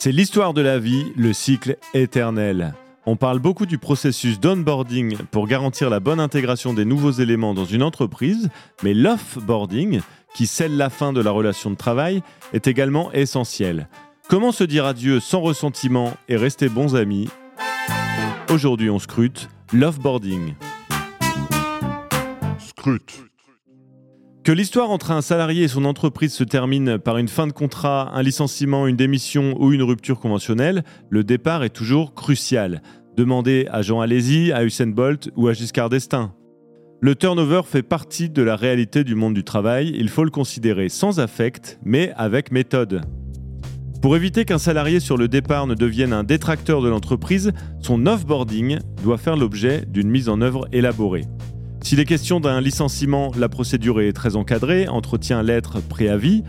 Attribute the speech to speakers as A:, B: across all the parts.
A: C'est l'histoire de la vie, le cycle éternel. On parle beaucoup du processus d'onboarding pour garantir la bonne intégration des nouveaux éléments dans une entreprise, mais l'offboarding, qui scelle la fin de la relation de travail, est également essentiel. Comment se dire adieu sans ressentiment et rester bons amis? Aujourd'hui, on scrute l'offboarding.
B: Scrute.
A: Que l'histoire entre un salarié et son entreprise se termine par une fin de contrat, un licenciement, une démission ou une rupture conventionnelle, le départ est toujours crucial. Demandez à Jean Alési, à Usain Bolt ou à Giscard d'Estaing. Le turnover fait partie de la réalité du monde du travail, il faut le considérer sans affect, mais avec méthode. Pour éviter qu'un salarié sur le départ ne devienne un détracteur de l'entreprise, son offboarding doit faire l'objet d'une mise en œuvre élaborée. S'il est question d'un licenciement, la procédure est très encadrée, entretien, lettre, préavis.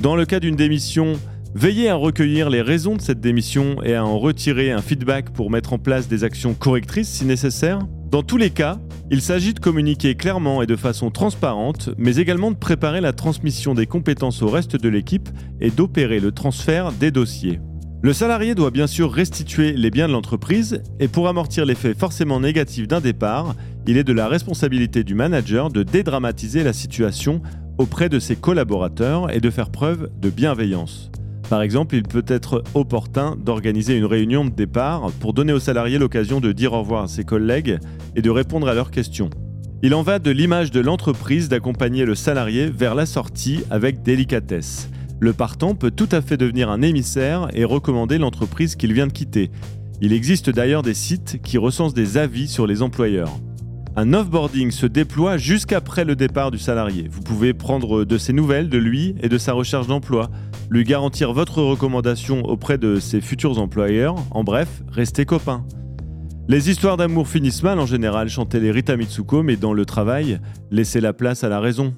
A: Dans le cas d'une démission, veillez à recueillir les raisons de cette démission et à en retirer un feedback pour mettre en place des actions correctrices si nécessaire. Dans tous les cas, il s'agit de communiquer clairement et de façon transparente, mais également de préparer la transmission des compétences au reste de l'équipe et d'opérer le transfert des dossiers. Le salarié doit bien sûr restituer les biens de l'entreprise et pour amortir l'effet forcément négatif d'un départ, il est de la responsabilité du manager de dédramatiser la situation auprès de ses collaborateurs et de faire preuve de bienveillance. Par exemple, il peut être opportun d'organiser une réunion de départ pour donner aux salariés l'occasion de dire au revoir à ses collègues et de répondre à leurs questions. Il en va de l'image de l'entreprise d'accompagner le salarié vers la sortie avec délicatesse. Le partant peut tout à fait devenir un émissaire et recommander l'entreprise qu'il vient de quitter. Il existe d'ailleurs des sites qui recensent des avis sur les employeurs. Un offboarding se déploie jusqu'après le départ du salarié. Vous pouvez prendre de ses nouvelles de lui et de sa recherche d'emploi, lui garantir votre recommandation auprès de ses futurs employeurs, en bref, rester copain. Les histoires d'amour finissent mal en général, chantaient les Rita Mitsuko, mais dans le travail, laissez la place à la raison.